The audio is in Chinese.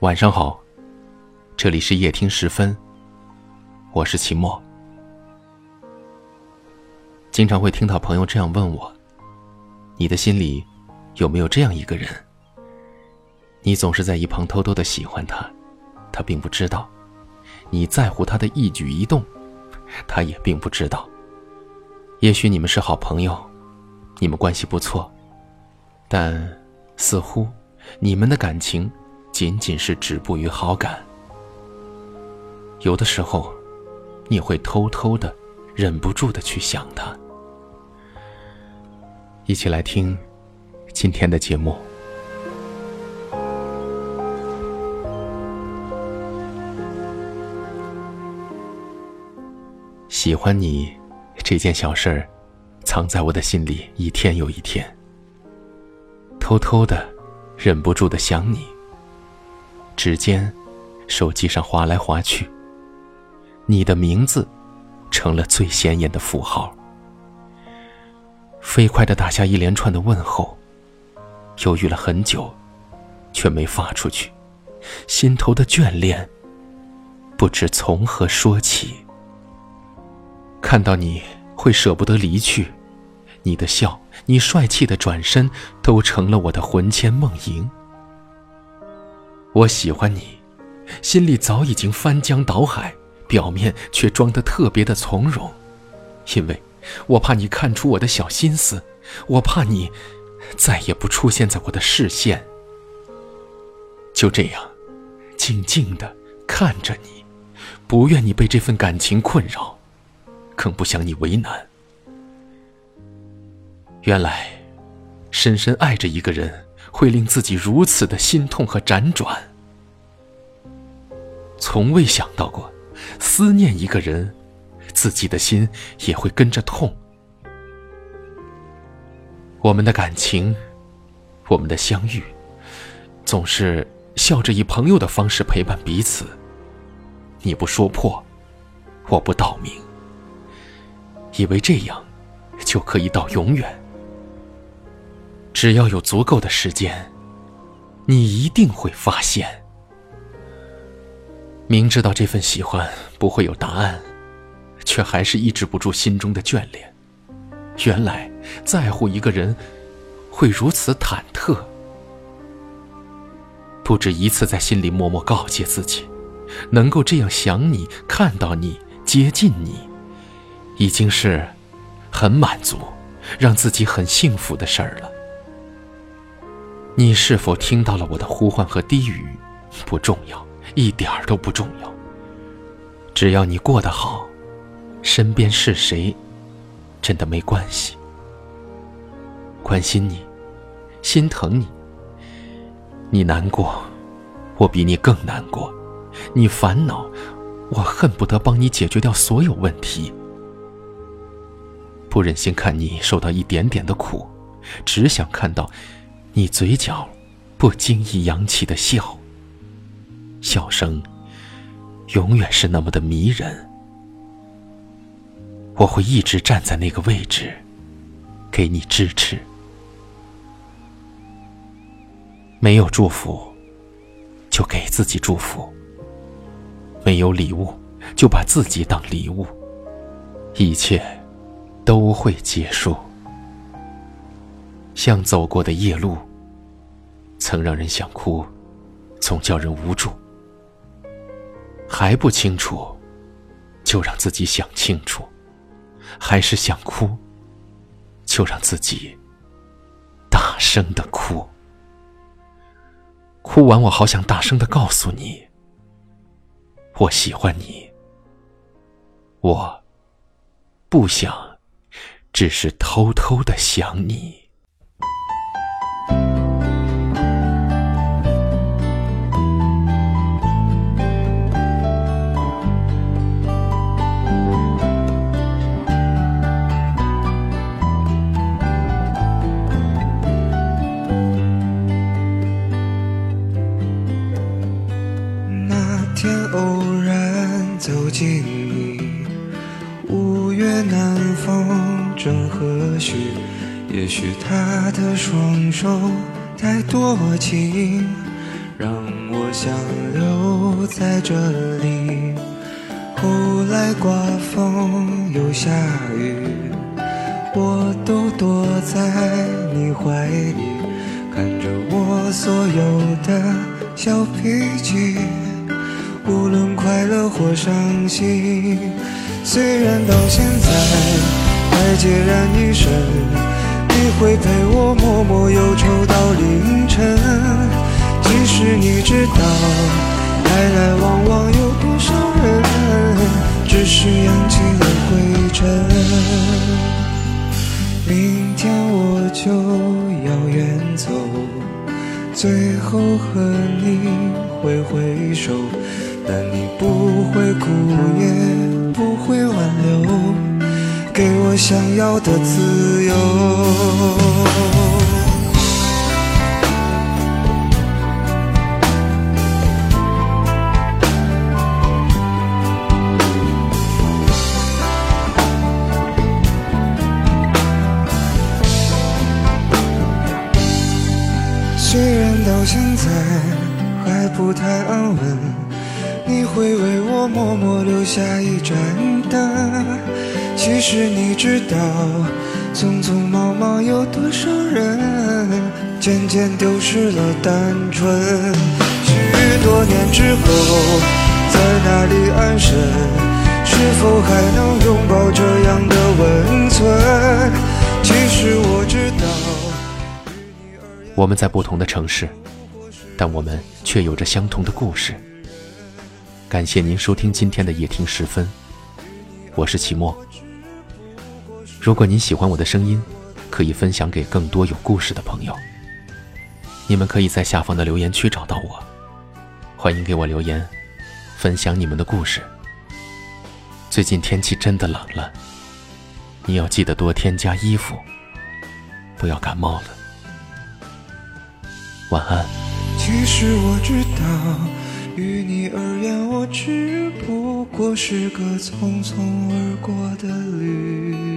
晚上好，这里是夜听时分，我是秦墨。经常会听到朋友这样问我：“你的心里有没有这样一个人？你总是在一旁偷偷的喜欢他，他并不知道；你在乎他的一举一动，他也并不知道。也许你们是好朋友，你们关系不错，但似乎你们的感情仅仅是止步于好感。有的时候，你会偷偷的、忍不住的去想他。”一起来听今天的节目。喜欢你这件小事儿，藏在我的心里一天又一天。偷偷的，忍不住的想你。指尖，手机上划来划去，你的名字成了最显眼的符号。飞快的打下一连串的问候，犹豫了很久，却没发出去，心头的眷恋不知从何说起。看到你会舍不得离去，你的笑，你帅气的转身，都成了我的魂牵梦萦。我喜欢你，心里早已经翻江倒海，表面却装得特别的从容，因为。我怕你看出我的小心思，我怕你再也不出现在我的视线。就这样，静静的看着你，不愿你被这份感情困扰，更不想你为难。原来，深深爱着一个人，会令自己如此的心痛和辗转。从未想到过，思念一个人。自己的心也会跟着痛。我们的感情，我们的相遇，总是笑着以朋友的方式陪伴彼此。你不说破，我不道明，以为这样就可以到永远。只要有足够的时间，你一定会发现。明知道这份喜欢不会有答案。却还是抑制不住心中的眷恋。原来在乎一个人，会如此忐忑。不止一次在心里默默告诫自己，能够这样想你、看到你、接近你，已经是很满足，让自己很幸福的事儿了。你是否听到了我的呼唤和低语？不重要，一点儿都不重要。只要你过得好。身边是谁，真的没关系。关心你，心疼你。你难过，我比你更难过；你烦恼，我恨不得帮你解决掉所有问题。不忍心看你受到一点点的苦，只想看到你嘴角不经意扬起的笑。笑声永远是那么的迷人。我会一直站在那个位置，给你支持。没有祝福，就给自己祝福；没有礼物，就把自己当礼物。一切都会结束。像走过的夜路，曾让人想哭，总叫人无助。还不清楚，就让自己想清楚。还是想哭，就让自己大声的哭。哭完，我好想大声的告诉你，我喜欢你。我不想，只是偷偷的想你。见你。五月南风正和煦？也许他的双手太多情，让我想留在这里。后来刮风又下雨，我都躲在你怀里，看着我所有的小脾气，无论快乐或伤心。虽然到现在还孑然一身，你会陪我默默忧愁到凌晨。其实你知道，来来往往有多少人，只是扬起了灰尘。明天我就要远走，最后和你挥挥手，但你不会哭也。不会挽留，给我想要的自由。虽然到现在还不太安稳。会为我默默留下一盏灯，其实你知道，匆匆忙忙有多少人，渐渐丢失了单纯。许多年之后，在哪里安身？是否还能拥抱这样的温存？其实我知道，我们在不同的城市，但我们却有着相同的故事。感谢您收听今天的夜听时分，我是齐墨。如果您喜欢我的声音，可以分享给更多有故事的朋友。你们可以在下方的留言区找到我，欢迎给我留言，分享你们的故事。最近天气真的冷了，你要记得多添加衣服，不要感冒了。晚安。其实我知道。于你而言，我只不过是个匆匆而过的旅